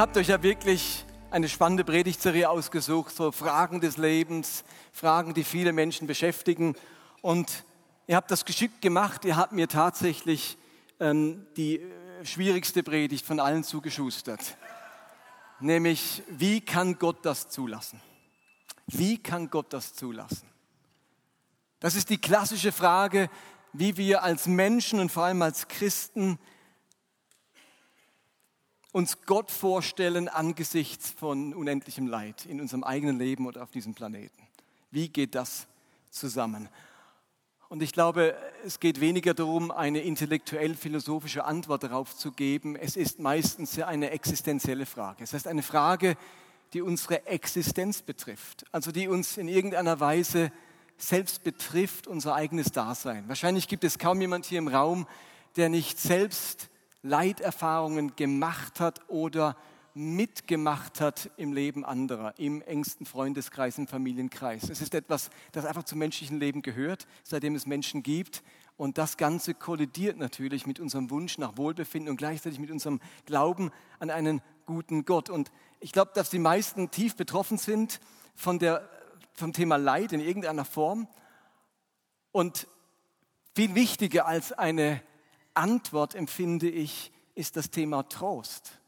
Ihr habt euch ja wirklich eine spannende Predigtserie ausgesucht, so Fragen des Lebens, Fragen, die viele Menschen beschäftigen. Und ihr habt das geschickt gemacht. Ihr habt mir tatsächlich ähm, die äh, schwierigste Predigt von allen zugeschustert. Nämlich, wie kann Gott das zulassen? Wie kann Gott das zulassen? Das ist die klassische Frage, wie wir als Menschen und vor allem als Christen uns Gott vorstellen angesichts von unendlichem Leid in unserem eigenen Leben oder auf diesem Planeten. Wie geht das zusammen? Und ich glaube, es geht weniger darum, eine intellektuell-philosophische Antwort darauf zu geben. Es ist meistens eine existenzielle Frage. Es heißt eine Frage, die unsere Existenz betrifft, also die uns in irgendeiner Weise selbst betrifft, unser eigenes Dasein. Wahrscheinlich gibt es kaum jemand hier im Raum, der nicht selbst Leiterfahrungen gemacht hat oder mitgemacht hat im Leben anderer, im engsten Freundeskreis, im Familienkreis. Es ist etwas, das einfach zum menschlichen Leben gehört, seitdem es Menschen gibt. Und das Ganze kollidiert natürlich mit unserem Wunsch nach Wohlbefinden und gleichzeitig mit unserem Glauben an einen guten Gott. Und ich glaube, dass die meisten tief betroffen sind von der, vom Thema Leid in irgendeiner Form. Und viel wichtiger als eine Antwort, empfinde ich, ist das Thema Trost.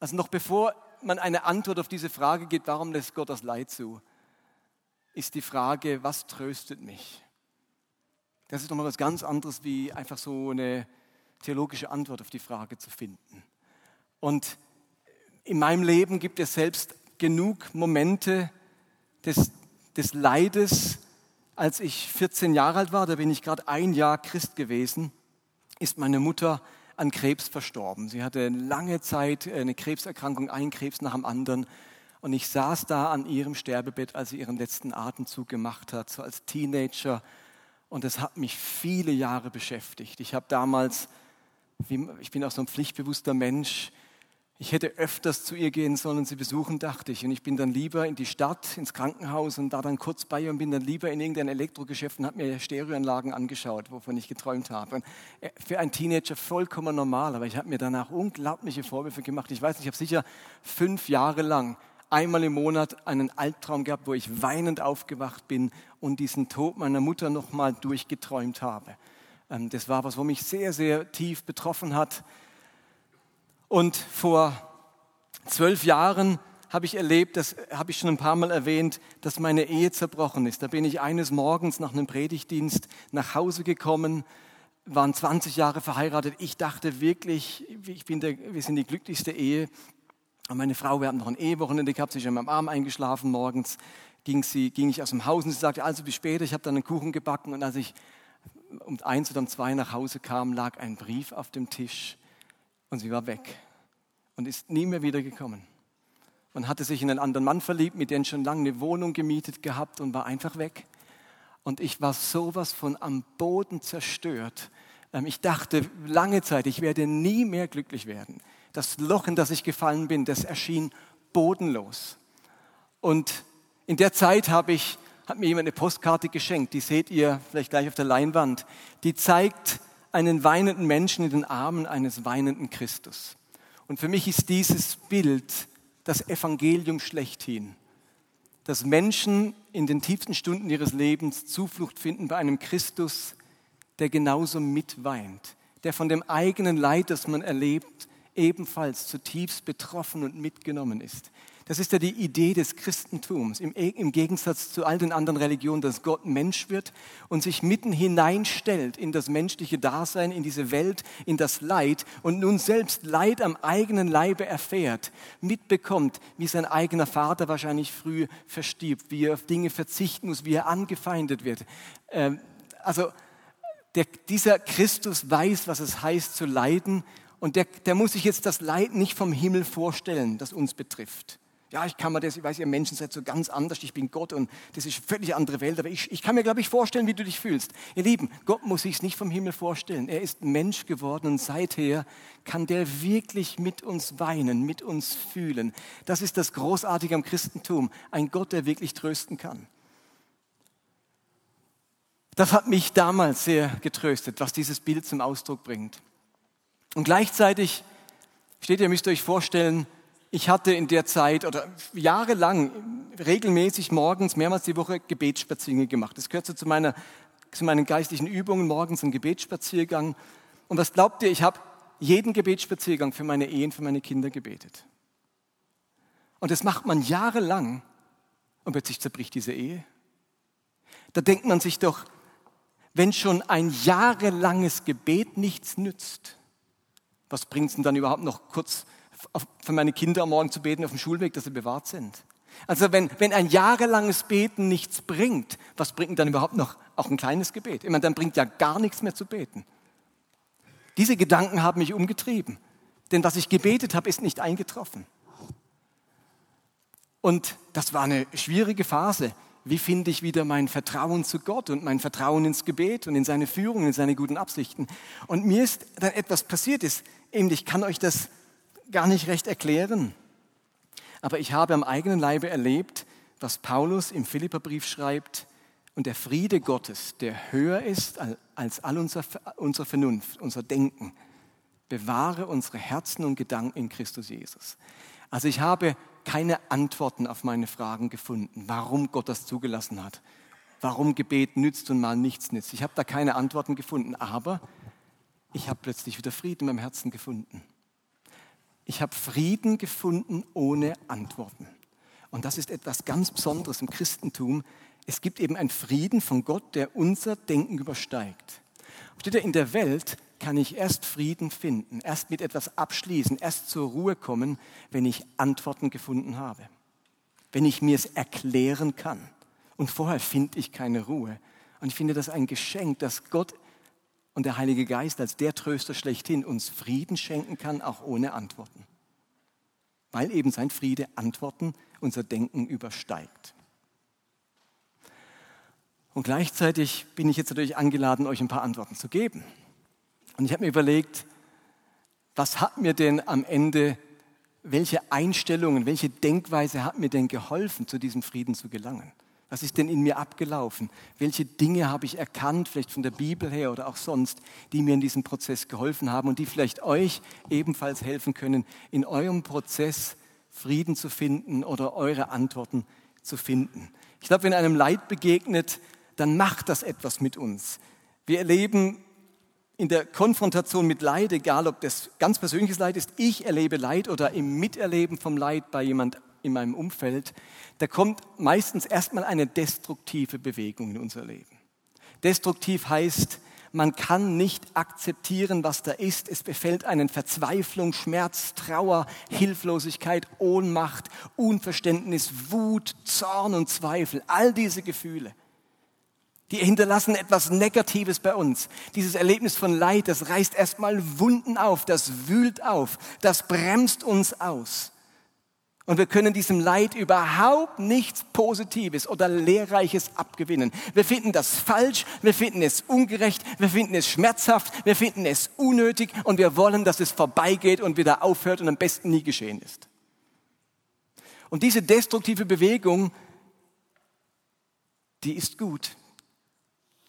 Also noch bevor man eine Antwort auf diese Frage gibt, warum lässt Gott das Leid zu, ist die Frage, was tröstet mich? Das ist nochmal was ganz anderes, wie einfach so eine theologische Antwort auf die Frage zu finden. Und in meinem Leben gibt es selbst genug Momente des, des Leides. Als ich 14 Jahre alt war, da bin ich gerade ein Jahr Christ gewesen ist meine Mutter an Krebs verstorben. Sie hatte lange Zeit eine Krebserkrankung, einen Krebs nach dem anderen. Und ich saß da an ihrem Sterbebett, als sie ihren letzten Atemzug gemacht hat, so als Teenager. Und das hat mich viele Jahre beschäftigt. Ich habe damals, ich bin auch so ein pflichtbewusster Mensch, ich hätte öfters zu ihr gehen sollen und sie besuchen, dachte ich. Und ich bin dann lieber in die Stadt, ins Krankenhaus und da dann kurz bei ihr und bin dann lieber in irgendein Elektrogeschäft und habe mir Stereoanlagen angeschaut, wovon ich geträumt habe. Und äh, für einen Teenager vollkommen normal, aber ich habe mir danach unglaubliche Vorwürfe gemacht. Ich weiß nicht, ich habe sicher fünf Jahre lang einmal im Monat einen Albtraum gehabt, wo ich weinend aufgewacht bin und diesen Tod meiner Mutter nochmal durchgeträumt habe. Ähm, das war was, wo mich sehr, sehr tief betroffen hat. Und vor zwölf Jahren habe ich erlebt, das habe ich schon ein paar Mal erwähnt, dass meine Ehe zerbrochen ist. Da bin ich eines Morgens nach einem Predigtdienst nach Hause gekommen, waren 20 Jahre verheiratet. Ich dachte wirklich, ich bin der, wir sind die glücklichste Ehe. Und meine Frau, wir hatten noch ein Ehewochenende gehabt, sie ist in meinem Arm eingeschlafen. Morgens ging, sie, ging ich aus dem Haus und sie sagte, also bis später, ich habe dann einen Kuchen gebacken. Und als ich um eins oder um zwei nach Hause kam, lag ein Brief auf dem Tisch und sie war weg und ist nie mehr wiedergekommen. Und hatte sich in einen anderen Mann verliebt, mit dem schon lange eine Wohnung gemietet gehabt und war einfach weg. Und ich war sowas von am Boden zerstört. Ähm, ich dachte lange Zeit, ich werde nie mehr glücklich werden. Das Loch, in das ich gefallen bin, das erschien bodenlos. Und in der Zeit habe ich, hat mir jemand eine Postkarte geschenkt, die seht ihr vielleicht gleich auf der Leinwand. Die zeigt einen weinenden Menschen in den Armen eines weinenden Christus. Und für mich ist dieses Bild das Evangelium schlechthin, dass Menschen in den tiefsten Stunden ihres Lebens Zuflucht finden bei einem Christus, der genauso mitweint, der von dem eigenen Leid, das man erlebt, ebenfalls zutiefst betroffen und mitgenommen ist, das ist ja die Idee des Christentums, im, im, Gegensatz zu all den anderen Religionen, dass Gott Mensch wird und sich mitten hineinstellt in das menschliche Dasein, in diese Welt, in das Leid und nun selbst Leid am eigenen Leibe erfährt, mitbekommt, wie sein eigener Vater wahrscheinlich früh verstirbt, wie er auf Dinge verzichten muss, wie er angefeindet wird. Ähm, also der, dieser Christus weiß, was es heißt zu leiden Und der, der muss sich jetzt das Leid nicht vom Himmel vorstellen, das uns betrifft. Ja, ich kann mir das, ich weiß, ihr Menschen seid so ganz anders, ich bin Gott und das ist eine völlig andere Welt, aber ich, ich kann mir, glaube ich, vorstellen, wie du dich fühlst. Ihr Lieben, Gott muss sich nicht vom Himmel vorstellen. Er ist Mensch geworden und seither kann der wirklich mit uns weinen, mit uns fühlen. Das ist das Großartige am Christentum, ein Gott, der wirklich trösten kann. Das hat mich damals sehr getröstet, was dieses Bild zum Ausdruck bringt. Und gleichzeitig steht ihr, müsst euch vorstellen, ich hatte in der Zeit oder jahrelang regelmäßig morgens, mehrmals die Woche Gebetsspaziergänge gemacht. Das gehört so zu, meiner, zu meinen geistlichen Übungen, morgens ein Gebetsspaziergang. Und was glaubt ihr, ich habe jeden Gebetsspaziergang für meine Ehen, für meine Kinder gebetet. Und das macht man jahrelang und plötzlich zerbricht diese Ehe. Da denkt man sich doch, wenn schon ein jahrelanges Gebet nichts nützt, was bringt es denn dann überhaupt noch kurz für meine Kinder am Morgen zu beten auf dem Schulweg, dass sie bewahrt sind. Also wenn, wenn ein jahrelanges Beten nichts bringt, was bringt dann überhaupt noch auch ein kleines Gebet? Ich meine, dann bringt ja gar nichts mehr zu beten. Diese Gedanken haben mich umgetrieben, denn was ich gebetet habe, ist nicht eingetroffen. Und das war eine schwierige Phase. Wie finde ich wieder mein Vertrauen zu Gott und mein Vertrauen ins Gebet und in seine Führung, in seine guten Absichten? Und mir ist dann etwas passiert ist, eben ich kann euch das gar nicht recht erklären. Aber ich habe am eigenen Leibe erlebt, was Paulus im Philipperbrief schreibt, und der Friede Gottes, der höher ist als all unser, unsere Vernunft, unser Denken, bewahre unsere Herzen und Gedanken in Christus Jesus. Also ich habe keine Antworten auf meine Fragen gefunden, warum Gott das zugelassen hat, warum Gebet nützt und mal nichts nützt. Ich habe da keine Antworten gefunden, aber ich habe plötzlich wieder Frieden in meinem Herzen gefunden. Ich habe Frieden gefunden ohne Antworten. Und das ist etwas ganz Besonderes im Christentum. Es gibt eben einen Frieden von Gott, der unser Denken übersteigt. Steht in der Welt kann ich erst Frieden finden, erst mit etwas abschließen, erst zur Ruhe kommen, wenn ich Antworten gefunden habe. Wenn ich mir es erklären kann. Und vorher finde ich keine Ruhe. Und ich finde das ein Geschenk, dass Gott und der Heilige Geist als der Tröster schlechthin uns Frieden schenken kann, auch ohne Antworten. Weil eben sein Friede Antworten unser Denken übersteigt. Und gleichzeitig bin ich jetzt natürlich angeladen, euch ein paar Antworten zu geben. Und ich habe mir überlegt, was hat mir denn am Ende, welche Einstellungen, welche Denkweise hat mir denn geholfen, zu diesem Frieden zu gelangen? Was ist denn in mir abgelaufen? Welche Dinge habe ich erkannt, vielleicht von der Bibel her oder auch sonst, die mir in diesem Prozess geholfen haben und die vielleicht euch ebenfalls helfen können, in eurem Prozess Frieden zu finden oder eure Antworten zu finden? Ich glaube, wenn einem Leid begegnet, dann macht das etwas mit uns. Wir erleben in der Konfrontation mit Leid, egal ob das ganz persönliches Leid ist, ich erlebe Leid oder im Miterleben vom Leid bei jemand in meinem Umfeld, da kommt meistens erstmal eine destruktive Bewegung in unser Leben. Destruktiv heißt, man kann nicht akzeptieren, was da ist. Es befällt einen Verzweiflung, Schmerz, Trauer, Hilflosigkeit, Ohnmacht, Unverständnis, Wut, Zorn und Zweifel. All diese Gefühle, die hinterlassen etwas Negatives bei uns. Dieses Erlebnis von Leid, das reißt erstmal Wunden auf, das wühlt auf, das bremst uns aus. Und wir können diesem Leid überhaupt nichts Positives oder Lehrreiches abgewinnen. Wir finden das falsch, wir finden es ungerecht, wir finden es schmerzhaft, wir finden es unnötig und wir wollen, dass es vorbeigeht und wieder aufhört und am besten nie geschehen ist. Und diese destruktive Bewegung, die ist gut.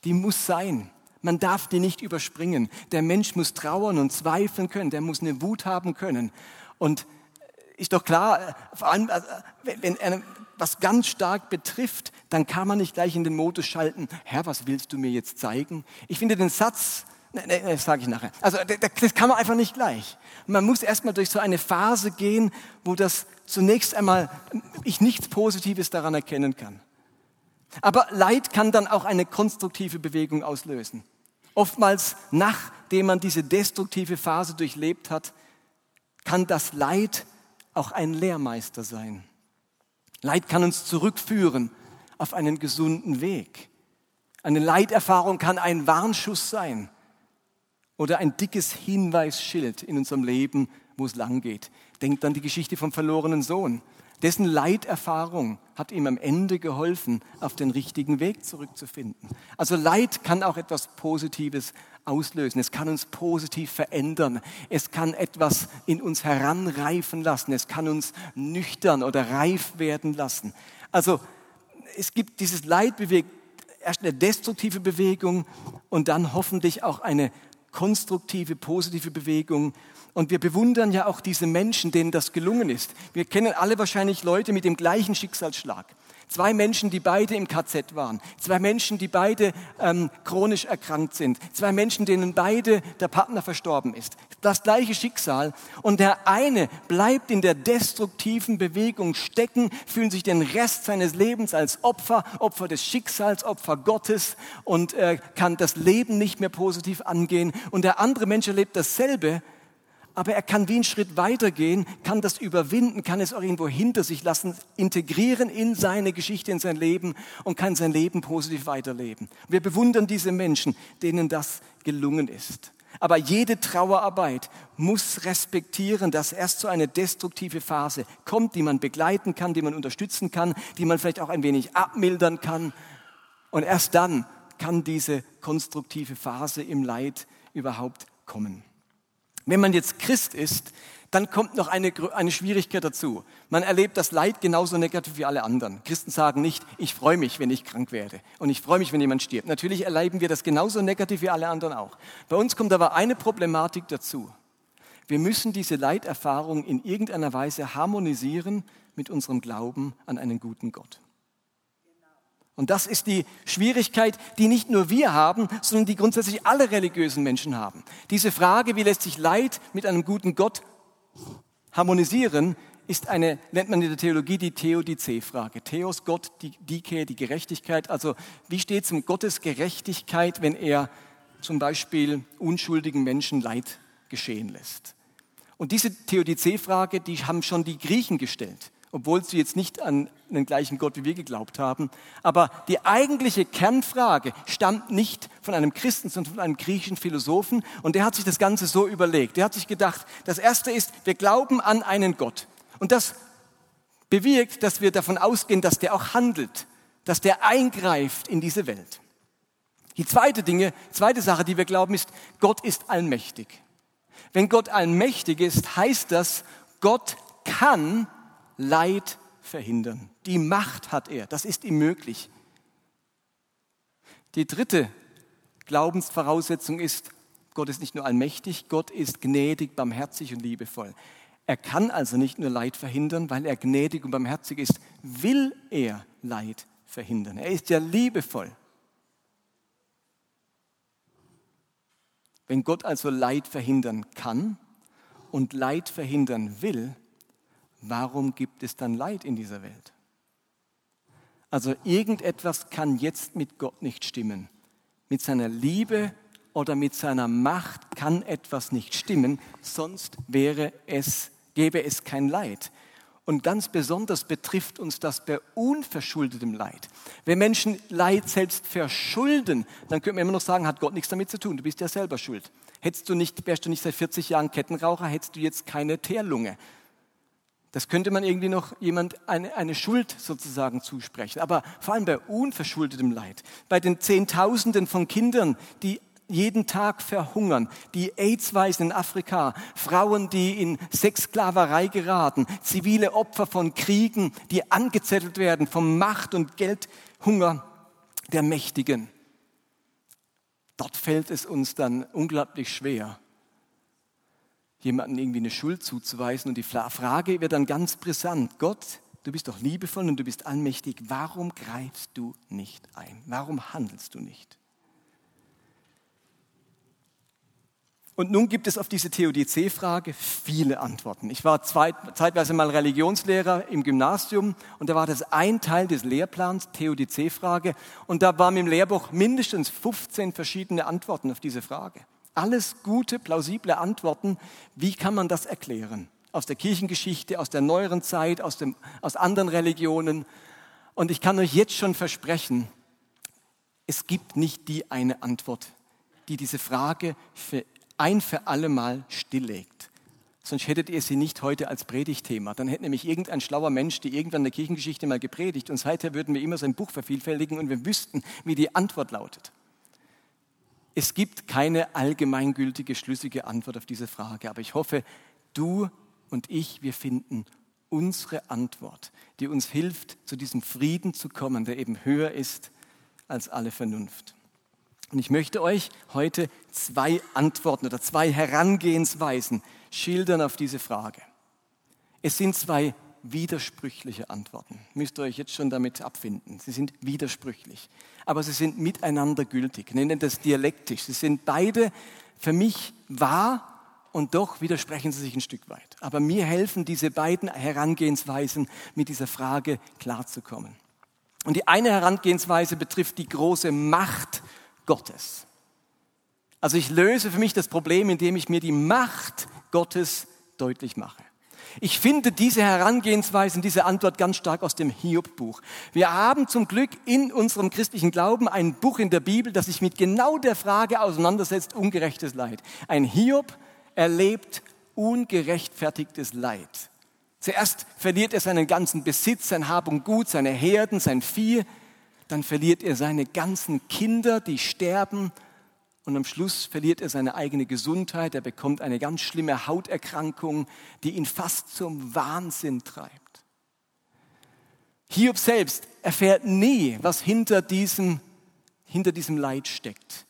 Die muss sein. Man darf die nicht überspringen. Der Mensch muss trauern und zweifeln können, der muss eine Wut haben können. Und ist doch klar, äh, vor allem, äh, wenn er was ganz stark betrifft, dann kann man nicht gleich in den Modus schalten, Herr, was willst du mir jetzt zeigen? Ich finde den Satz, ne, ne, das sage ich nachher, also das kann man einfach nicht gleich. Man muss erstmal durch so eine Phase gehen, wo das zunächst einmal ich nichts Positives daran erkennen kann. Aber Leid kann dann auch eine konstruktive Bewegung auslösen. Oftmals, nachdem man diese destruktive Phase durchlebt hat, kann das Leid auch ein Lehrmeister sein. Leid kann uns zurückführen auf einen gesunden Weg. Eine Leiterfahrung kann ein Warnschuss sein oder ein dickes Hinweisschild in unserem Leben, wo es lang geht. Denkt an die Geschichte vom verlorenen Sohn. Dessen Leiterfahrung hat ihm am Ende geholfen, auf den richtigen Weg zurückzufinden. Also Leid kann auch etwas Positives auslösen. Es kann uns positiv verändern. Es kann etwas in uns heranreifen lassen. Es kann uns nüchtern oder reif werden lassen. Also es gibt dieses Leid bewegt erst eine destruktive Bewegung und dann hoffentlich auch eine konstruktive, positive Bewegung. Und wir bewundern ja auch diese Menschen, denen das gelungen ist. Wir kennen alle wahrscheinlich Leute mit dem gleichen Schicksalsschlag. Zwei Menschen, die beide im KZ waren. Zwei Menschen, die beide ähm, chronisch erkrankt sind. Zwei Menschen, denen beide der Partner verstorben ist. Das gleiche Schicksal. Und der eine bleibt in der destruktiven Bewegung stecken, fühlt sich den Rest seines Lebens als Opfer, Opfer des Schicksals, Opfer Gottes und äh, kann das Leben nicht mehr positiv angehen. Und der andere Mensch erlebt dasselbe aber er kann wie einen Schritt weitergehen, kann das überwinden, kann es auch irgendwo hinter sich lassen, integrieren in seine Geschichte, in sein Leben und kann sein Leben positiv weiterleben. Wir bewundern diese Menschen, denen das gelungen ist. Aber jede Trauerarbeit muss respektieren, dass erst so eine destruktive Phase kommt, die man begleiten kann, die man unterstützen kann, die man vielleicht auch ein wenig abmildern kann. Und erst dann kann diese konstruktive Phase im Leid überhaupt kommen. Wenn man jetzt Christ ist, dann kommt noch eine, eine Schwierigkeit dazu. Man erlebt das Leid genauso negativ wie alle anderen. Christen sagen nicht, ich freue mich, wenn ich krank werde und ich freue mich, wenn jemand stirbt. Natürlich erleben wir das genauso negativ wie alle anderen auch. Bei uns kommt aber eine Problematik dazu. Wir müssen diese Leiterfahrung in irgendeiner Weise harmonisieren mit unserem Glauben an einen guten Gott. Und das ist die Schwierigkeit, die nicht nur wir haben, sondern die grundsätzlich alle religiösen Menschen haben. Diese Frage, wie lässt sich Leid mit einem guten Gott harmonisieren, ist eine, nennt man in der Theologie die Theodizee-Frage. Theos, Gott, die Dike, die Gerechtigkeit. Also, wie steht es um Gottes Gerechtigkeit, wenn er zum Beispiel unschuldigen Menschen Leid geschehen lässt? Und diese Theodizee-Frage, die haben schon die Griechen gestellt obwohl sie jetzt nicht an den gleichen Gott wie wir geglaubt haben. Aber die eigentliche Kernfrage stammt nicht von einem Christen, sondern von einem griechischen Philosophen. Und der hat sich das Ganze so überlegt. Der hat sich gedacht, das Erste ist, wir glauben an einen Gott. Und das bewirkt, dass wir davon ausgehen, dass der auch handelt, dass der eingreift in diese Welt. Die zweite Dinge, zweite Sache, die wir glauben, ist, Gott ist allmächtig. Wenn Gott allmächtig ist, heißt das, Gott kann Leid verhindern. Die Macht hat er, das ist ihm möglich. Die dritte Glaubensvoraussetzung ist, Gott ist nicht nur allmächtig, Gott ist gnädig, barmherzig und liebevoll. Er kann also nicht nur Leid verhindern, weil er gnädig und barmherzig ist, will er Leid verhindern. Er ist ja liebevoll. Wenn Gott also Leid verhindern kann und Leid verhindern will, warum gibt es dann Leid in dieser Welt? Also irgendetwas kann jetzt mit Gott nicht stimmen. Mit seiner Liebe oder mit seiner Macht kann etwas nicht stimmen, sonst wäre es, gäbe es kein Leid. Und ganz besonders betrifft uns das bei unverschuldetem Leid. Wenn Menschen Leid selbst verschulden, dann könnte man immer noch sagen, hat Gott nichts damit zu tun, du bist ja selber schuld. Hättest du nicht, wärst du nicht seit 40 Jahren Kettenraucher, hättest du jetzt keine Teerlunge. Das könnte man irgendwie noch jemand eine, eine Schuld sozusagen zusprechen. Aber vor allem bei unverschuldetem Leid, bei den Zehntausenden von Kindern, die jeden Tag verhungern, die AIDS-Weisen in Afrika, Frauen, die in Sexsklaverei geraten, zivile Opfer von Kriegen, die angezettelt werden vom Macht- und Geldhunger der Mächtigen. Dort fällt es uns dann unglaublich schwer, jemandem irgendwie eine Schuld zuzuweisen. Und die Frage wird dann ganz brisant. Gott, du bist doch liebevoll und du bist allmächtig. Warum greifst du nicht ein? Warum handelst du nicht? Und nun gibt es auf diese Theodizee-Frage viele Antworten. Ich war zeitweise mal Religionslehrer im Gymnasium und da war das ein Teil des Lehrplans, Theodizee-Frage, und da waren im Lehrbuch mindestens 15 verschiedene Antworten auf diese Frage. Alles gute, plausible Antworten. Wie kann man das erklären? Aus der Kirchengeschichte, aus der neueren Zeit, aus, dem, aus anderen Religionen. Und ich kann euch jetzt schon versprechen, es gibt nicht die eine Antwort, die diese Frage für ein für alle Mal stilllegt. Sonst hättet ihr sie nicht heute als Predigtthema. Dann hätte nämlich irgendein schlauer Mensch die irgendwann in der Kirchengeschichte mal gepredigt und seither würden wir immer sein Buch vervielfältigen und wir wüssten, wie die Antwort lautet. Es gibt keine allgemeingültige, schlüssige Antwort auf diese Frage, aber ich hoffe, du und ich, wir finden unsere Antwort, die uns hilft, zu diesem Frieden zu kommen, der eben höher ist als alle Vernunft. Und ich möchte euch heute zwei Antworten oder zwei Herangehensweisen schildern auf diese Frage. Es sind zwei widersprüchliche Antworten. Müsst ihr euch jetzt schon damit abfinden. Sie sind widersprüchlich, aber sie sind miteinander gültig. Nennen das dialektisch. Sie sind beide für mich wahr und doch widersprechen sie sich ein Stück weit. Aber mir helfen diese beiden Herangehensweisen, mit dieser Frage klarzukommen. Und die eine Herangehensweise betrifft die große Macht Gottes. Also ich löse für mich das Problem, indem ich mir die Macht Gottes deutlich mache. Ich finde diese Herangehensweise und diese Antwort ganz stark aus dem Hiob-Buch. Wir haben zum Glück in unserem christlichen Glauben ein Buch in der Bibel, das sich mit genau der Frage auseinandersetzt, ungerechtes Leid. Ein Hiob erlebt ungerechtfertigtes Leid. Zuerst verliert er seinen ganzen Besitz, sein Hab und Gut, seine Herden, sein Vieh. Dann verliert er seine ganzen Kinder, die sterben und am Schluss verliert er seine eigene Gesundheit, er bekommt eine ganz schlimme Hauterkrankung, die ihn fast zum Wahnsinn treibt. Hiob selbst erfährt nie, was hinter diesem, hinter diesem Leid steckt.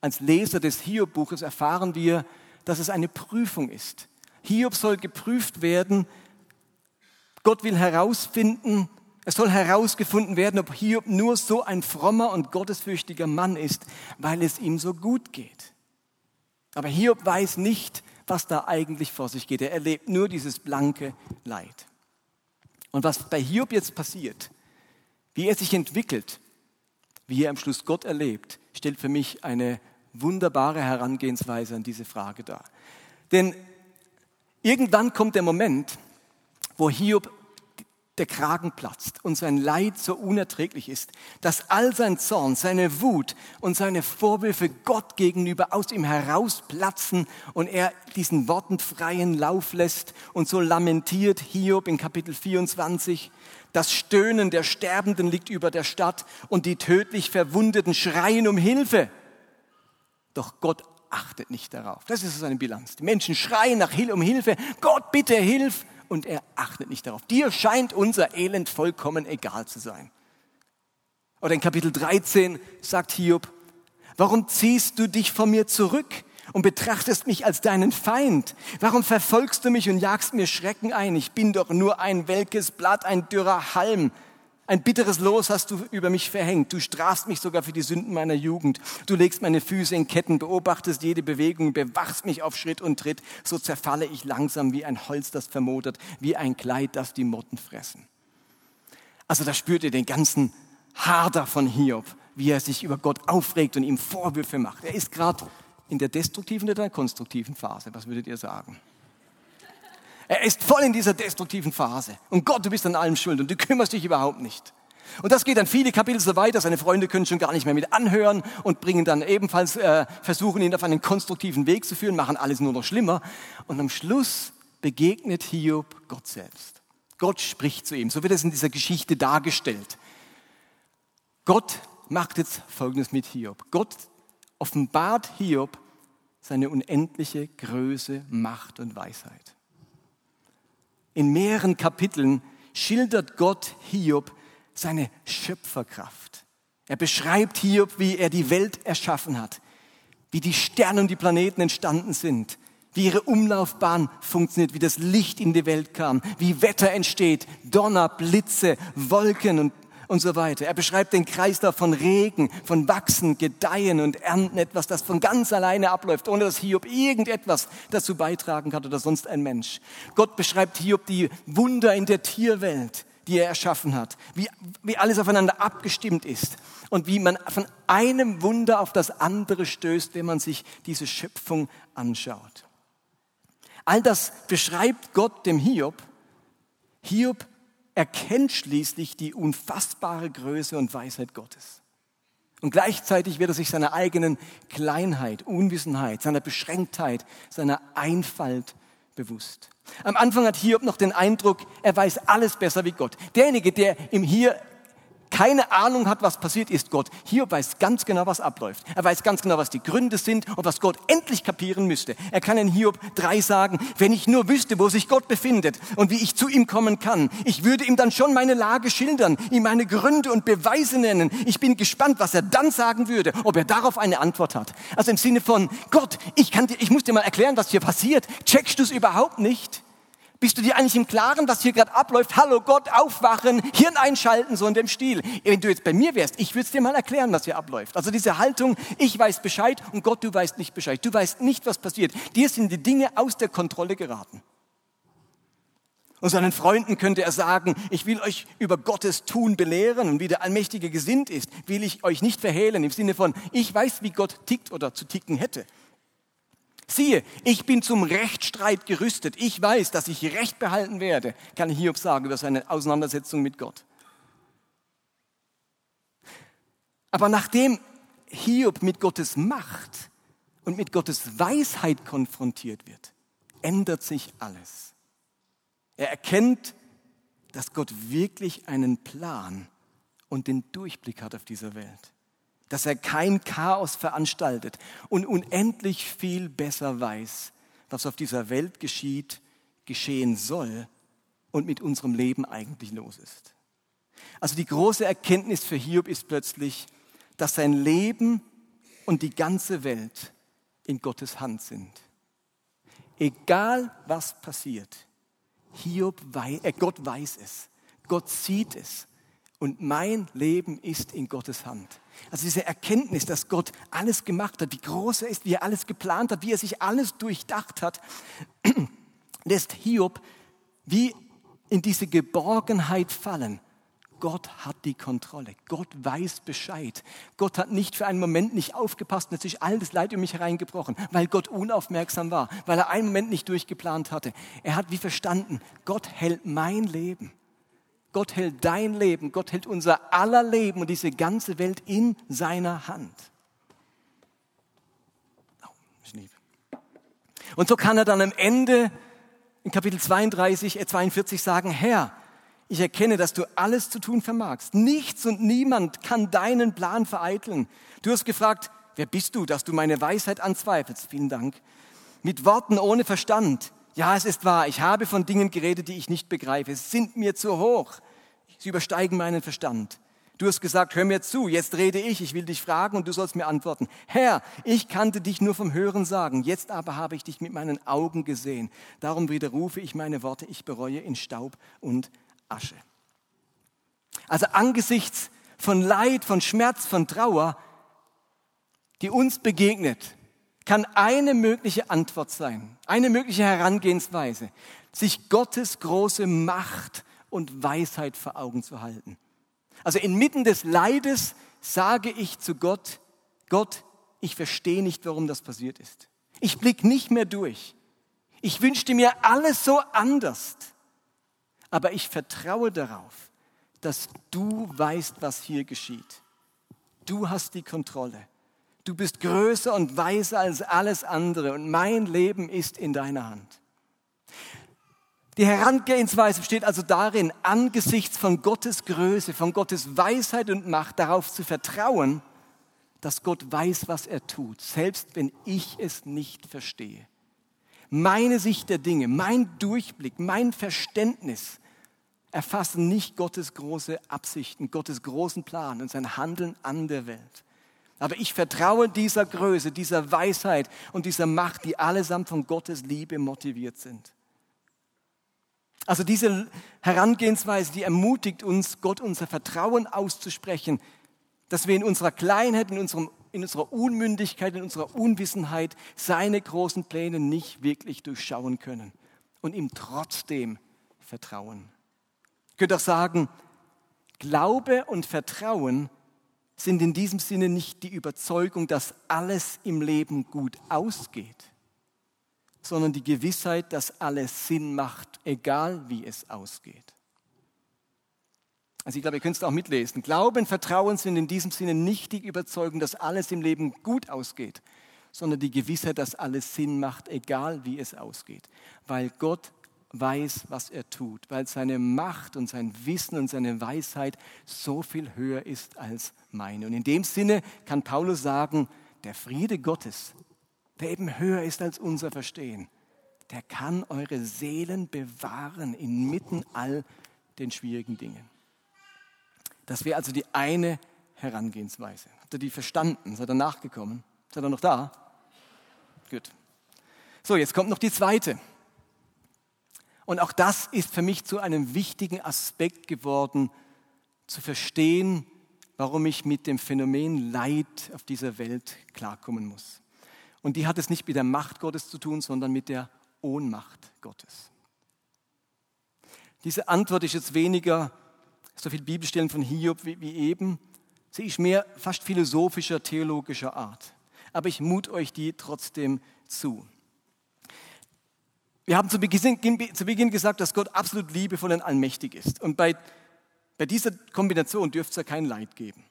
Als Leser des Hiob-Buches erfahren wir, dass es eine Prüfung ist. Hiob soll geprüft werden. Gott will herausfinden, es soll herausgefunden werden, ob Hiob nur so ein frommer und gottesfürchtiger Mann ist, weil es ihm so gut geht. Aber Hiob weiß nicht, was da eigentlich vor sich geht. Er erlebt nur dieses blanke Leid. Und was bei Hiob jetzt passiert, wie er sich entwickelt, wie er am Schluss Gott erlebt, stellt für mich eine wunderbare Herangehensweise an diese Frage dar. Denn irgendwann kommt der Moment, wo Hiob der Kragen platzt und sein Leid so unerträglich ist, dass all sein Zorn, seine Wut und seine Vorwürfe Gott gegenüber aus ihm herausplatzen und er diesen Worten freien Lauf lässt und so lamentiert Hiob in Kapitel 24, das Stöhnen der Sterbenden liegt über der Stadt und die tödlich Verwundeten schreien um Hilfe. Doch Gott achtet nicht darauf. Das ist seine Bilanz. Die Menschen schreien nach um Hilfe. Gott, bitte hilf und er achtet nicht darauf. Dir scheint unser Elend vollkommen egal zu sein. Oder in Kapitel 13 sagt Hiob, warum ziehst du dich von mir zurück und betrachtest mich als deinen Feind? Warum verfolgst du mich und jagst mir Schrecken ein? Ich bin doch nur ein welkes Blatt, ein dürrer Halm. Ein bitteres Los hast du über mich verhängt. Du strafst mich sogar für die Sünden meiner Jugend. Du legst meine Füße in Ketten, beobachtest jede Bewegung, bewachst mich auf Schritt und Tritt. So zerfalle ich langsam wie ein Holz, das vermodert, wie ein Kleid, das die Motten fressen. Also da spürt ihr den ganzen Hader von Hiob, wie er sich über Gott aufregt und ihm Vorwürfe macht. Er ist gerade in der destruktiven oder der konstruktiven Phase. Was würdet ihr sagen? Er ist voll in dieser destruktiven Phase. Und Gott, du bist an allem schuld und du kümmerst dich überhaupt nicht. Und das geht dann viele Kapitel so weiter. Seine Freunde können schon gar nicht mehr mit anhören und bringen dann ebenfalls, äh, versuchen ihn auf einen konstruktiven Weg zu führen, machen alles nur noch schlimmer. Und am Schluss begegnet Hiob Gott selbst. Gott spricht zu ihm. So wird es in dieser Geschichte dargestellt. Gott macht jetzt Folgendes mit Hiob. Gott offenbart Hiob seine unendliche Größe, Macht und Weisheit in mehreren Kapiteln schildert Gott Hiob seine Schöpferkraft. Er beschreibt Hiob, wie er die Welt erschaffen hat, wie die Sterne und die Planeten entstanden sind, wie ihre Umlaufbahn funktioniert, wie das Licht in die Welt kam, wie Wetter entsteht, Donner, Blitze, Wolken und und so weiter. Er beschreibt den Kreislauf von Regen, von Wachsen, Gedeihen und Ernten, etwas, das von ganz alleine abläuft, ohne dass Hiob irgendetwas dazu beitragen kann oder sonst ein Mensch. Gott beschreibt Hiob die Wunder in der Tierwelt, die er erschaffen hat, wie, wie alles aufeinander abgestimmt ist und wie man von einem Wunder auf das andere stößt, wenn man sich diese Schöpfung anschaut. All das beschreibt Gott dem Hiob. Hiob erkennt schließlich die unfassbare Größe und Weisheit Gottes. Und gleichzeitig wird er sich seiner eigenen Kleinheit, Unwissenheit, seiner Beschränktheit, seiner Einfalt bewusst. Am Anfang hat Hiob noch den Eindruck, er weiß alles besser wie Gott. Derjenige, der ihm hier keine Ahnung hat, was passiert, ist Gott. Hiob weiß ganz genau, was abläuft. Er weiß ganz genau, was die Gründe sind und was Gott endlich kapieren müsste. Er kann in Hiob drei sagen, wenn ich nur wüsste, wo sich Gott befindet und wie ich zu ihm kommen kann, ich würde ihm dann schon meine Lage schildern, ihm meine Gründe und Beweise nennen. Ich bin gespannt, was er dann sagen würde, ob er darauf eine Antwort hat. Also im Sinne von, Gott, ich, kann dir, ich muss dir mal erklären, was hier passiert. Checkst du es überhaupt nicht? Bist du dir eigentlich im Klaren, was hier gerade abläuft? Hallo Gott, aufwachen, Hirn einschalten, so in dem Stil. Wenn du jetzt bei mir wärst, ich würde es dir mal erklären, was hier abläuft. Also diese Haltung, ich weiß Bescheid und Gott, du weißt nicht Bescheid. Du weißt nicht, was passiert. Dir sind die Dinge aus der Kontrolle geraten. Und seinen Freunden könnte er sagen, ich will euch über Gottes Tun belehren und wie der Allmächtige gesinnt ist, will ich euch nicht verhehlen im Sinne von, ich weiß, wie Gott tickt oder zu ticken hätte. Siehe, ich bin zum Rechtsstreit gerüstet. Ich weiß, dass ich Recht behalten werde, kann Hiob sagen über seine Auseinandersetzung mit Gott. Aber nachdem Hiob mit Gottes Macht und mit Gottes Weisheit konfrontiert wird, ändert sich alles. Er erkennt, dass Gott wirklich einen Plan und den Durchblick hat auf dieser Welt dass er kein Chaos veranstaltet und unendlich viel besser weiß, was auf dieser Welt geschieht, geschehen soll und mit unserem Leben eigentlich los ist. Also die große Erkenntnis für Hiob ist plötzlich, dass sein Leben und die ganze Welt in Gottes Hand sind. Egal was passiert, Hiob äh, Gott weiß es, Gott sieht es und mein Leben ist in Gottes Hand. Also diese Erkenntnis, dass Gott alles gemacht hat, wie groß er ist, wie er alles geplant hat, wie er sich alles durchdacht hat, lässt Hiob wie in diese Geborgenheit fallen. Gott hat die Kontrolle. Gott weiß Bescheid. Gott hat nicht für einen Moment nicht aufgepasst und es ist all das Leid um mich hereingebrochen, weil Gott unaufmerksam war, weil er einen Moment nicht durchgeplant hatte. Er hat wie verstanden, Gott hält mein Leben. Gott hält dein Leben, Gott hält unser aller Leben und diese ganze Welt in seiner Hand. Und so kann er dann am Ende in Kapitel 32, 42 äh, sagen, Herr, ich erkenne, dass du alles zu tun vermagst. Nichts und niemand kann deinen Plan vereiteln. Du hast gefragt, wer bist du, dass du meine Weisheit anzweifelst? Vielen Dank. Mit Worten ohne Verstand. Ja, es ist wahr, ich habe von Dingen geredet, die ich nicht begreife. Es sind mir zu hoch. Sie übersteigen meinen Verstand. Du hast gesagt, hör mir zu, jetzt rede ich, ich will dich fragen und du sollst mir antworten. Herr, ich kannte dich nur vom Hören sagen, jetzt aber habe ich dich mit meinen Augen gesehen. Darum widerrufe ich meine Worte, ich bereue in Staub und Asche. Also angesichts von Leid, von Schmerz, von Trauer, die uns begegnet, kann eine mögliche Antwort sein, eine mögliche Herangehensweise, sich Gottes große Macht und Weisheit vor Augen zu halten. Also inmitten des Leides sage ich zu Gott, Gott, ich verstehe nicht, warum das passiert ist. Ich blicke nicht mehr durch. Ich wünschte mir alles so anders. Aber ich vertraue darauf, dass du weißt, was hier geschieht. Du hast die Kontrolle. Du bist größer und weiser als alles andere und mein Leben ist in deiner Hand. Die Herangehensweise besteht also darin, angesichts von Gottes Größe, von Gottes Weisheit und Macht darauf zu vertrauen, dass Gott weiß, was er tut, selbst wenn ich es nicht verstehe. Meine Sicht der Dinge, mein Durchblick, mein Verständnis erfassen nicht Gottes große Absichten, Gottes großen Plan und sein Handeln an der Welt. Aber ich vertraue dieser Größe, dieser Weisheit und dieser Macht, die allesamt von Gottes Liebe motiviert sind. Also diese Herangehensweise, die ermutigt uns, Gott unser Vertrauen auszusprechen, dass wir in unserer Kleinheit, in, unserem, in unserer Unmündigkeit, in unserer Unwissenheit seine großen Pläne nicht wirklich durchschauen können und ihm trotzdem vertrauen. Ich könnte auch sagen, Glaube und Vertrauen sind in diesem Sinne nicht die Überzeugung, dass alles im Leben gut ausgeht, sondern die Gewissheit, dass alles Sinn macht, egal wie es ausgeht. Also ich glaube, ihr könnt es auch mitlesen. Glauben, Vertrauen sind in diesem Sinne nicht die Überzeugung, dass alles im Leben gut ausgeht, sondern die Gewissheit, dass alles Sinn macht, egal wie es ausgeht. Weil Gott weiß, was er tut, weil seine Macht und sein Wissen und seine Weisheit so viel höher ist als meine. Und in dem Sinne kann Paulus sagen, der Friede Gottes, der eben höher ist als unser Verstehen, der kann eure Seelen bewahren inmitten all den schwierigen Dingen. Das wäre also die eine Herangehensweise. Habt ihr die verstanden? Seid ihr nachgekommen? Seid ihr noch da? Gut. So, jetzt kommt noch die zweite. Und auch das ist für mich zu einem wichtigen Aspekt geworden, zu verstehen, warum ich mit dem Phänomen Leid auf dieser Welt klarkommen muss. Und die hat es nicht mit der Macht Gottes zu tun, sondern mit der Ohnmacht Gottes. Diese Antwort ist jetzt weniger so viele Bibelstellen von Hiob wie, wie eben. Sie ist mehr fast philosophischer, theologischer Art. Aber ich mut euch die trotzdem zu. Wir haben zu Beginn, zu Beginn gesagt, dass Gott absolut liebevoll und allmächtig ist. Und bei, bei dieser Kombination dürfte es ja kein Leid geben.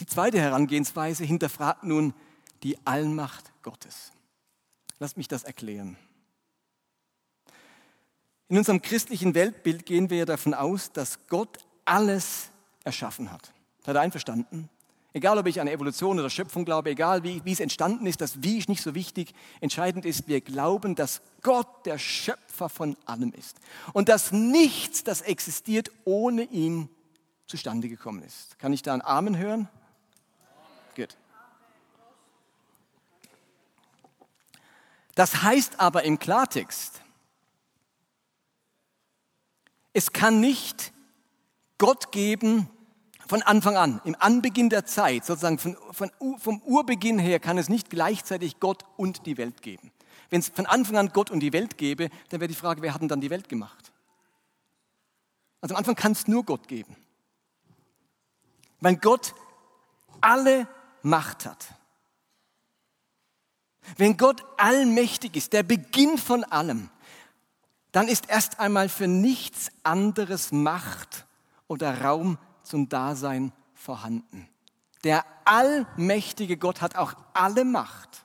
Die zweite Herangehensweise hinterfragt nun die Allmacht Gottes. Lasst mich das erklären. In unserem christlichen Weltbild gehen wir davon aus, dass Gott alles erschaffen hat. Seid ihr einverstanden? Egal, ob ich an Evolution oder Schöpfung glaube, egal wie, wie es entstanden ist, das Wie ist nicht so wichtig. Entscheidend ist, wir glauben, dass Gott der Schöpfer von allem ist und dass nichts, das existiert, ohne ihn zustande gekommen ist. Kann ich da einen Amen hören? Gut. Das heißt aber im Klartext, es kann nicht Gott geben von Anfang an, im Anbeginn der Zeit, sozusagen von, von, vom Urbeginn her kann es nicht gleichzeitig Gott und die Welt geben. Wenn es von Anfang an Gott und die Welt gäbe, dann wäre die Frage, wer hat denn dann die Welt gemacht? Also am Anfang kann es nur Gott geben. Weil Gott alle Macht hat. Wenn Gott allmächtig ist, der Beginn von allem, dann ist erst einmal für nichts anderes Macht oder Raum zum Dasein vorhanden. Der allmächtige Gott hat auch alle Macht.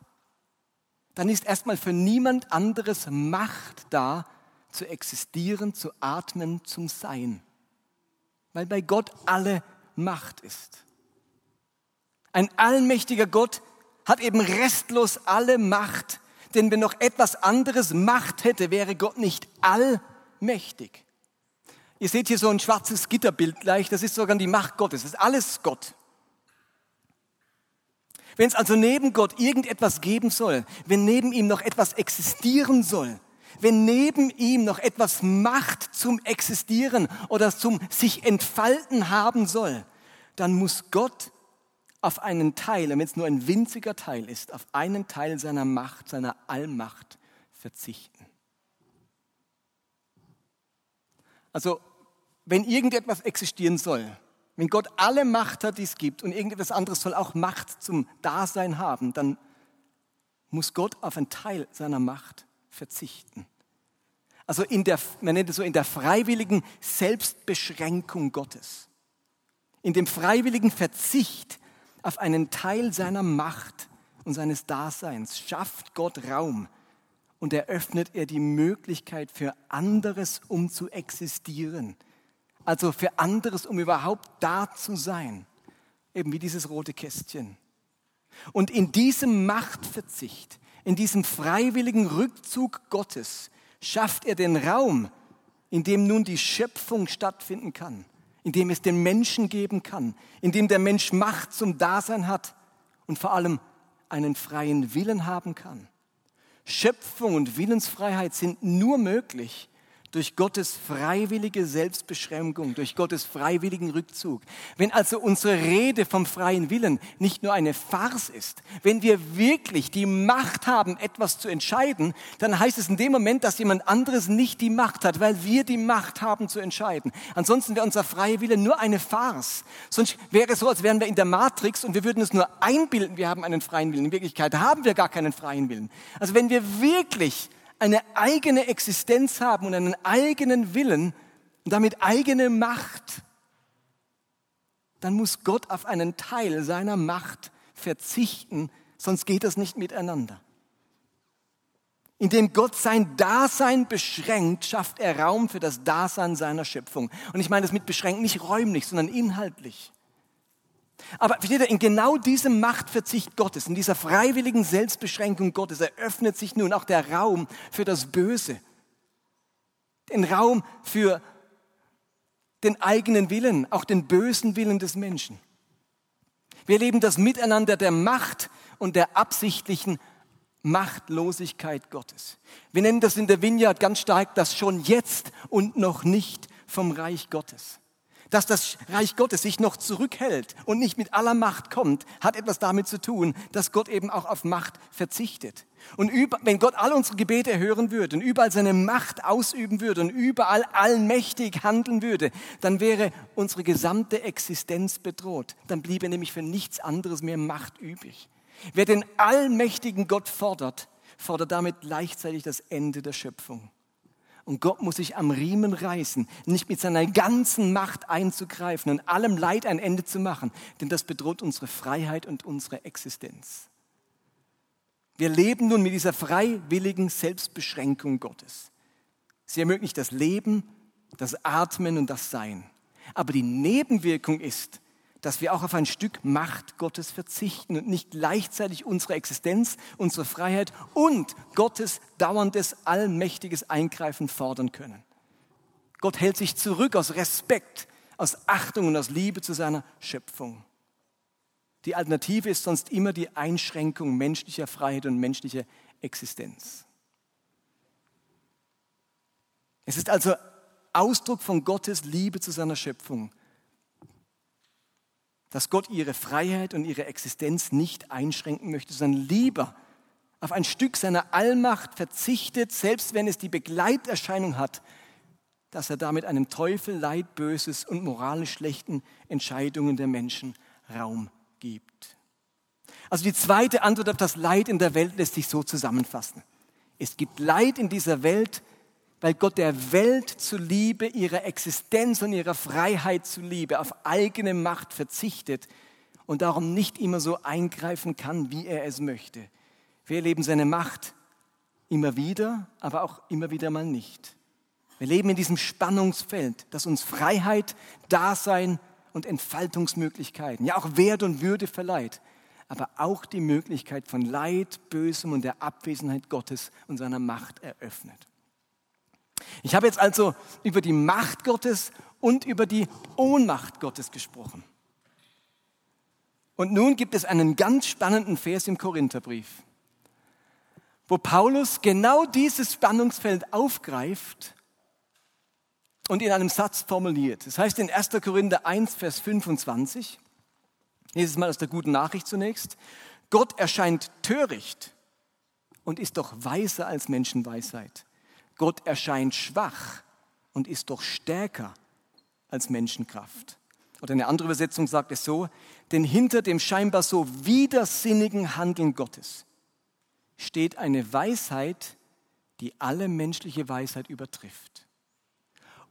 Dann ist erstmal für niemand anderes Macht da, zu existieren, zu atmen, zum Sein. Weil bei Gott alle Macht ist. Ein allmächtiger Gott hat eben restlos alle Macht denn wenn noch etwas anderes Macht hätte, wäre Gott nicht allmächtig. Ihr seht hier so ein schwarzes Gitterbild gleich, das ist sogar die Macht Gottes, das ist alles Gott. Wenn es also neben Gott irgendetwas geben soll, wenn neben ihm noch etwas existieren soll, wenn neben ihm noch etwas Macht zum Existieren oder zum sich entfalten haben soll, dann muss Gott auf einen Teil, wenn es nur ein winziger Teil ist, auf einen Teil seiner Macht, seiner Allmacht verzichten. Also, wenn irgendetwas existieren soll, wenn Gott alle Macht hat, die es gibt, und irgendetwas anderes soll auch Macht zum Dasein haben, dann muss Gott auf einen Teil seiner Macht verzichten. Also in der, man nennt es so in der freiwilligen Selbstbeschränkung Gottes. In dem freiwilligen Verzicht auf einen Teil seiner Macht und seines Daseins schafft Gott Raum und eröffnet er die Möglichkeit für anderes, um zu existieren. Also für anderes, um überhaupt da zu sein. Eben wie dieses rote Kästchen. Und in diesem Machtverzicht, in diesem freiwilligen Rückzug Gottes schafft er den Raum, in dem nun die Schöpfung stattfinden kann in dem es den Menschen geben kann, in dem der Mensch Macht zum Dasein hat und vor allem einen freien Willen haben kann. Schöpfung und Willensfreiheit sind nur möglich, durch Gottes freiwillige Selbstbeschränkung, durch Gottes freiwilligen Rückzug. Wenn also unsere Rede vom freien Willen nicht nur eine Farce ist, wenn wir wirklich die Macht haben, etwas zu entscheiden, dann heißt es in dem Moment, dass jemand anderes nicht die Macht hat, weil wir die Macht haben zu entscheiden. Ansonsten wäre unser freier Wille nur eine Farce. Sonst wäre es so, als wären wir in der Matrix und wir würden es nur einbilden, wir haben einen freien Willen. In Wirklichkeit haben wir gar keinen freien Willen. Also wenn wir wirklich eine eigene Existenz haben und einen eigenen Willen, und damit eigene Macht, dann muss Gott auf einen Teil seiner Macht verzichten, sonst geht das nicht miteinander. Indem Gott sein Dasein beschränkt, schafft er Raum für das Dasein seiner Schöpfung. Und ich meine das mit beschränkt nicht räumlich, sondern inhaltlich. Aber versteht ihr, in genau diesem Machtverzicht Gottes, in dieser freiwilligen Selbstbeschränkung Gottes eröffnet sich nun auch der Raum für das Böse. Den Raum für den eigenen Willen, auch den bösen Willen des Menschen. Wir leben das Miteinander der Macht und der absichtlichen Machtlosigkeit Gottes. Wir nennen das in der Vineyard ganz stark das schon jetzt und noch nicht vom Reich Gottes. Dass das Reich Gottes sich noch zurückhält und nicht mit aller Macht kommt, hat etwas damit zu tun, dass Gott eben auch auf Macht verzichtet. Und über, wenn Gott all unsere Gebete hören würde und überall seine Macht ausüben würde und überall allmächtig handeln würde, dann wäre unsere gesamte Existenz bedroht. Dann bliebe nämlich für nichts anderes mehr Macht übrig. Wer den allmächtigen Gott fordert, fordert damit gleichzeitig das Ende der Schöpfung. Und Gott muss sich am Riemen reißen, nicht mit seiner ganzen Macht einzugreifen und allem Leid ein Ende zu machen, denn das bedroht unsere Freiheit und unsere Existenz. Wir leben nun mit dieser freiwilligen Selbstbeschränkung Gottes. Sie ermöglicht das Leben, das Atmen und das Sein. Aber die Nebenwirkung ist, dass wir auch auf ein Stück Macht Gottes verzichten und nicht gleichzeitig unsere Existenz, unsere Freiheit und Gottes dauerndes, allmächtiges Eingreifen fordern können. Gott hält sich zurück aus Respekt, aus Achtung und aus Liebe zu seiner Schöpfung. Die Alternative ist sonst immer die Einschränkung menschlicher Freiheit und menschlicher Existenz. Es ist also Ausdruck von Gottes Liebe zu seiner Schöpfung, dass Gott ihre Freiheit und ihre Existenz nicht einschränken möchte, sondern lieber auf ein Stück seiner Allmacht verzichtet, selbst wenn es die Begleiterscheinung hat, dass er damit einem Teufel Leid, Böses und moralisch schlechten Entscheidungen der Menschen Raum gibt. Also die zweite Antwort auf das Leid in der Welt lässt sich so zusammenfassen. Es gibt Leid in dieser Welt, weil Gott der Welt zuliebe, ihrer Existenz und ihrer Freiheit zuliebe, auf eigene Macht verzichtet und darum nicht immer so eingreifen kann, wie er es möchte. Wir erleben seine Macht immer wieder, aber auch immer wieder mal nicht. Wir leben in diesem Spannungsfeld, das uns Freiheit, Dasein und Entfaltungsmöglichkeiten, ja auch Wert und Würde verleiht, aber auch die Möglichkeit von Leid, Bösem und der Abwesenheit Gottes und seiner Macht eröffnet. Ich habe jetzt also über die Macht Gottes und über die Ohnmacht Gottes gesprochen. Und nun gibt es einen ganz spannenden Vers im Korintherbrief, wo Paulus genau dieses Spannungsfeld aufgreift und in einem Satz formuliert. Das heißt in 1. Korinther 1, Vers 25, dieses Mal aus der guten Nachricht zunächst, Gott erscheint töricht und ist doch weiser als Menschenweisheit. Gott erscheint schwach und ist doch stärker als Menschenkraft. Oder eine andere Übersetzung sagt es so, denn hinter dem scheinbar so widersinnigen Handeln Gottes steht eine Weisheit, die alle menschliche Weisheit übertrifft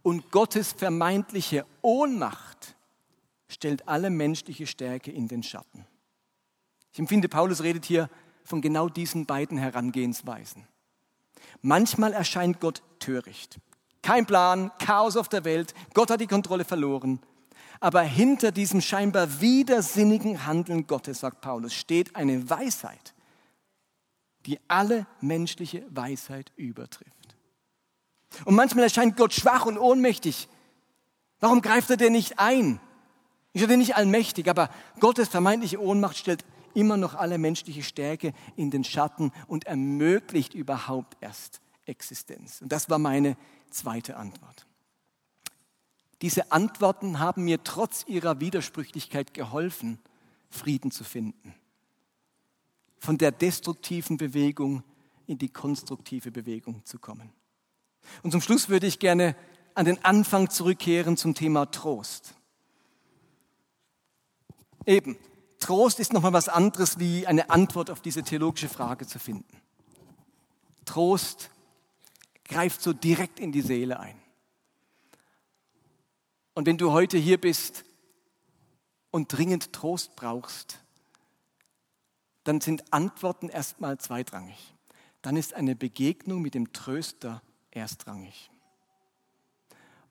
und Gottes vermeintliche Ohnmacht stellt alle menschliche Stärke in den Schatten. Ich empfinde, Paulus redet hier von genau diesen beiden Herangehensweisen. Manchmal erscheint Gott töricht. Kein Plan, Chaos auf der Welt, Gott hat die Kontrolle verloren. Aber hinter diesem scheinbar widersinnigen Handeln Gottes, sagt Paulus, steht eine Weisheit, die alle menschliche Weisheit übertrifft. Und manchmal erscheint Gott schwach und ohnmächtig. Warum greift er denn nicht ein? Ist er denn nicht allmächtig? Aber Gottes vermeintliche Ohnmacht stellt immer noch alle menschliche Stärke in den Schatten und ermöglicht überhaupt erst Existenz. Und das war meine zweite Antwort. Diese Antworten haben mir trotz ihrer Widersprüchlichkeit geholfen, Frieden zu finden. Von der destruktiven Bewegung in die konstruktive Bewegung zu kommen. Und zum Schluss würde ich gerne an den Anfang zurückkehren zum Thema Trost. Eben, Trost ist nochmal was anderes, wie eine Antwort auf diese theologische Frage zu finden. Trost greift so direkt in die Seele ein. Und wenn du heute hier bist und dringend Trost brauchst, dann sind Antworten erstmal zweitrangig. Dann ist eine Begegnung mit dem Tröster erstrangig.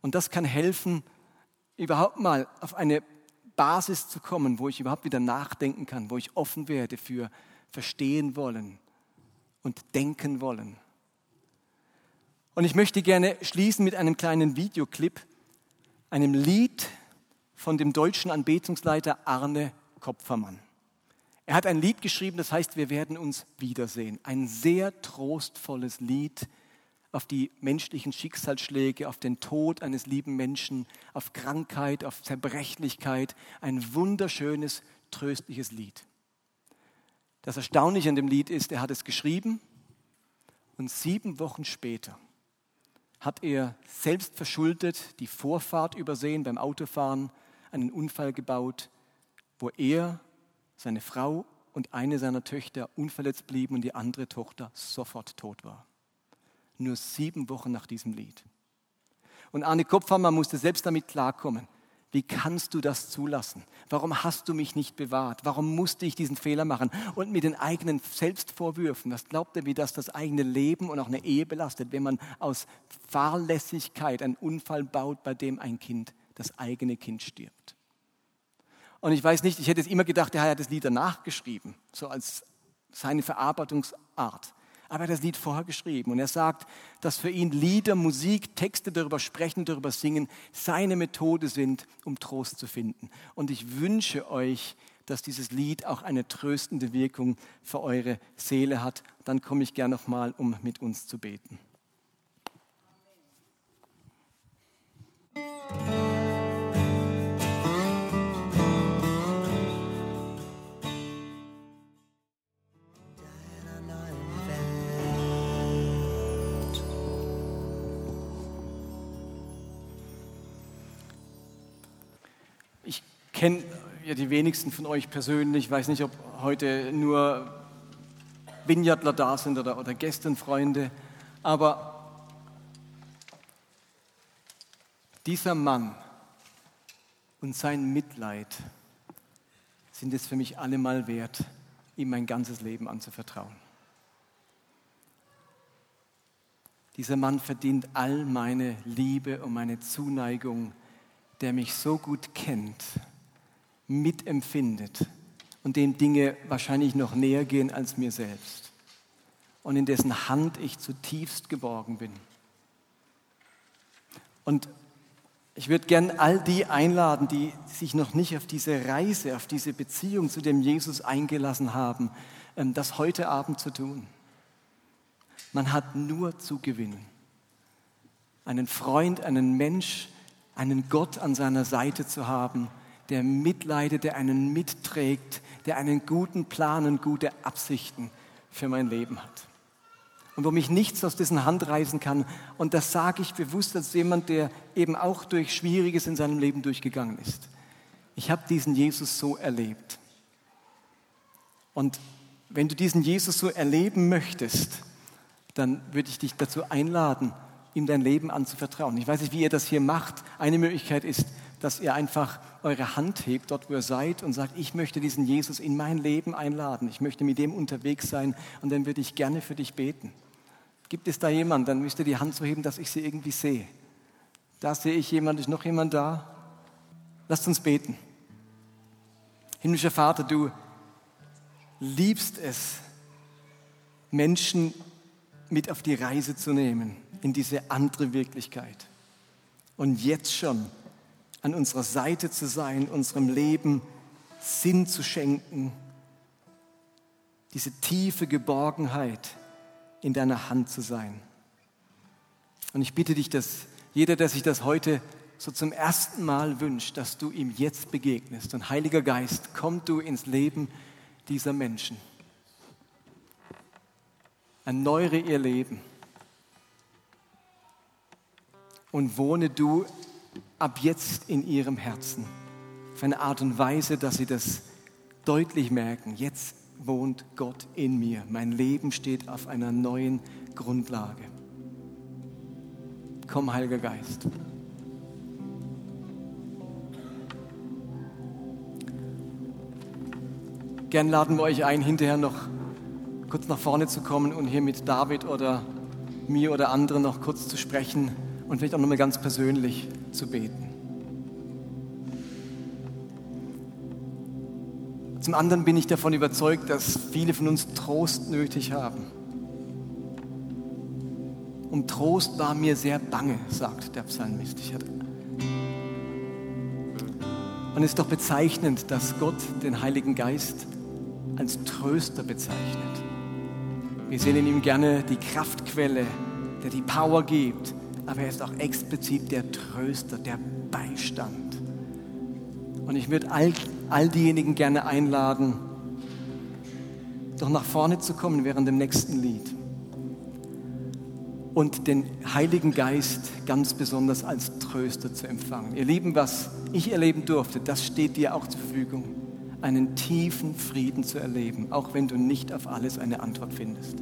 Und das kann helfen, überhaupt mal auf eine Basis zu kommen, wo ich überhaupt wieder nachdenken kann, wo ich offen werde für verstehen wollen und denken wollen. Und ich möchte gerne schließen mit einem kleinen Videoclip, einem Lied von dem deutschen Anbetungsleiter Arne Kopfermann. Er hat ein Lied geschrieben, das heißt, wir werden uns wiedersehen. Ein sehr trostvolles Lied auf die menschlichen Schicksalsschläge, auf den Tod eines lieben Menschen, auf Krankheit, auf Zerbrechlichkeit. Ein wunderschönes, tröstliches Lied. Das Erstaunliche an dem Lied ist, er hat es geschrieben und sieben Wochen später hat er selbst verschuldet die Vorfahrt übersehen beim Autofahren, einen Unfall gebaut, wo er, seine Frau und eine seiner Töchter unverletzt blieben und die andere Tochter sofort tot war. Nur sieben Wochen nach diesem Lied. Und Arne Kopfhammer musste selbst damit klarkommen. Wie kannst du das zulassen? Warum hast du mich nicht bewahrt? Warum musste ich diesen Fehler machen? Und mit den eigenen Selbstvorwürfen, was glaubt er, wie das das eigene Leben und auch eine Ehe belastet, wenn man aus Fahrlässigkeit einen Unfall baut, bei dem ein Kind, das eigene Kind stirbt? Und ich weiß nicht, ich hätte es immer gedacht, er hat das Lied danach geschrieben, so als seine Verarbeitungsart aber er hat das Lied vorher geschrieben. Und er sagt, dass für ihn Lieder, Musik, Texte darüber sprechen, darüber singen, seine Methode sind, um Trost zu finden. Und ich wünsche euch, dass dieses Lied auch eine tröstende Wirkung für eure Seele hat. Dann komme ich gerne nochmal, um mit uns zu beten. Ja die wenigsten von euch persönlich. Ich weiß nicht, ob heute nur Vineyardler da sind oder, oder Gäste und Freunde. Aber dieser Mann und sein Mitleid sind es für mich allemal wert, ihm mein ganzes Leben anzuvertrauen. Dieser Mann verdient all meine Liebe und meine Zuneigung, der mich so gut kennt mitempfindet und dem Dinge wahrscheinlich noch näher gehen als mir selbst und in dessen Hand ich zutiefst geborgen bin. Und ich würde gern all die einladen, die sich noch nicht auf diese Reise, auf diese Beziehung zu dem Jesus eingelassen haben, ähm, das heute Abend zu tun. Man hat nur zu gewinnen. Einen Freund, einen Mensch, einen Gott an seiner Seite zu haben, der mitleidet, der einen mitträgt, der einen guten Plan und gute Absichten für mein Leben hat. Und wo mich nichts aus dessen Hand reißen kann. Und das sage ich bewusst als jemand, der eben auch durch Schwieriges in seinem Leben durchgegangen ist. Ich habe diesen Jesus so erlebt. Und wenn du diesen Jesus so erleben möchtest, dann würde ich dich dazu einladen, ihm dein Leben anzuvertrauen. Ich weiß nicht, wie ihr das hier macht. Eine Möglichkeit ist, dass ihr einfach eure Hand hebt, dort wo ihr seid, und sagt, ich möchte diesen Jesus in mein Leben einladen. Ich möchte mit dem unterwegs sein und dann würde ich gerne für dich beten. Gibt es da jemanden? Dann müsst ihr die Hand so heben, dass ich sie irgendwie sehe. Da sehe ich jemanden. Ist noch jemand da? Lasst uns beten. Himmlischer Vater, du liebst es, Menschen mit auf die Reise zu nehmen in diese andere Wirklichkeit. Und jetzt schon an unserer Seite zu sein, unserem Leben Sinn zu schenken, diese tiefe Geborgenheit in deiner Hand zu sein. Und ich bitte dich, dass jeder, der sich das heute so zum ersten Mal wünscht, dass du ihm jetzt begegnest. Und Heiliger Geist, komm du ins Leben dieser Menschen. Erneuere ihr Leben und wohne du ab jetzt in ihrem Herzen. Auf eine Art und Weise, dass sie das deutlich merken. Jetzt wohnt Gott in mir. Mein Leben steht auf einer neuen Grundlage. Komm, Heiliger Geist. Gern laden wir euch ein, hinterher noch kurz nach vorne zu kommen und hier mit David oder mir oder anderen noch kurz zu sprechen und vielleicht auch nochmal ganz persönlich zu beten. Zum anderen bin ich davon überzeugt, dass viele von uns Trost nötig haben. Um Trost war mir sehr bange, sagt der Psalmist. Und es ist doch bezeichnend, dass Gott den Heiligen Geist als Tröster bezeichnet. Wir sehen in ihm gerne die Kraftquelle, der die Power gibt, aber er ist auch explizit der Tröster, der Beistand. Und ich würde all, all diejenigen gerne einladen, doch nach vorne zu kommen während dem nächsten Lied und den Heiligen Geist ganz besonders als Tröster zu empfangen. Ihr Lieben, was ich erleben durfte, das steht dir auch zur Verfügung einen tiefen Frieden zu erleben, auch wenn du nicht auf alles eine Antwort findest.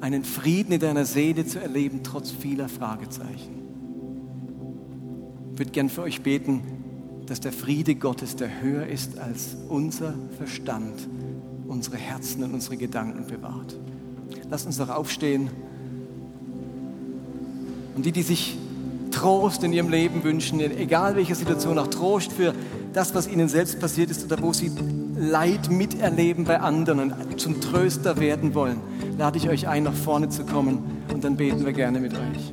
Einen Frieden in deiner Seele zu erleben, trotz vieler Fragezeichen. Ich würde gern für euch beten, dass der Friede Gottes, der höher ist als unser Verstand, unsere Herzen und unsere Gedanken bewahrt. Lass uns doch aufstehen. Und die, die sich Trost in ihrem Leben wünschen, egal welche Situation, auch Trost für das, was ihnen selbst passiert ist oder wo sie Leid miterleben bei anderen und zum Tröster werden wollen, lade ich euch ein, nach vorne zu kommen und dann beten wir gerne mit euch.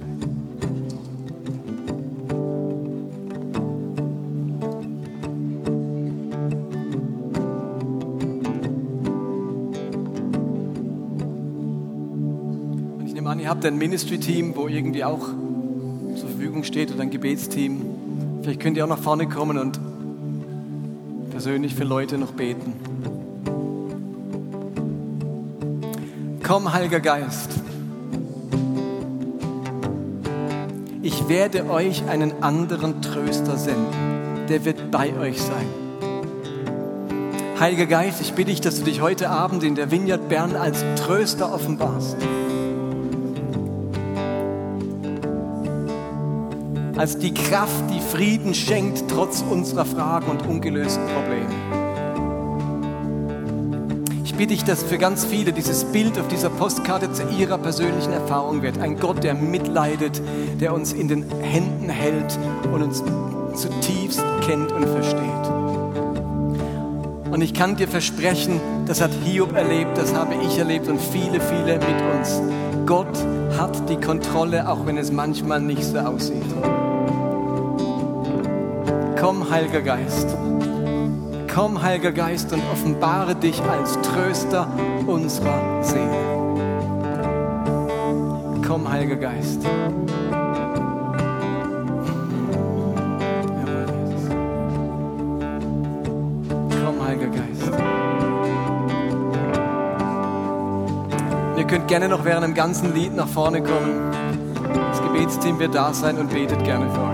Und ich nehme an, ihr habt ein Ministry-Team, wo irgendwie auch zur Verfügung steht oder ein Gebetsteam. Vielleicht könnt ihr auch nach vorne kommen und persönlich für Leute noch beten. Komm, Heiliger Geist. Ich werde euch einen anderen Tröster senden. Der wird bei euch sein. Heiliger Geist, ich bitte dich, dass du dich heute Abend in der Vineyard Bern als Tröster offenbarst. als die Kraft, die Frieden schenkt, trotz unserer Fragen und ungelösten Probleme. Ich bitte dich, dass für ganz viele dieses Bild auf dieser Postkarte zu ihrer persönlichen Erfahrung wird. Ein Gott, der mitleidet, der uns in den Händen hält und uns zutiefst kennt und versteht. Und ich kann dir versprechen, das hat Hiob erlebt, das habe ich erlebt und viele, viele mit uns. Gott hat die Kontrolle, auch wenn es manchmal nicht so aussieht. Komm, Heiliger Geist. Komm, Heiliger Geist, und offenbare dich als Tröster unserer Seele. Komm, Heiliger Geist. Komm, Heiliger Geist. Ihr könnt gerne noch während dem ganzen Lied nach vorne kommen. Das Gebetsteam wird da sein und betet gerne für euch.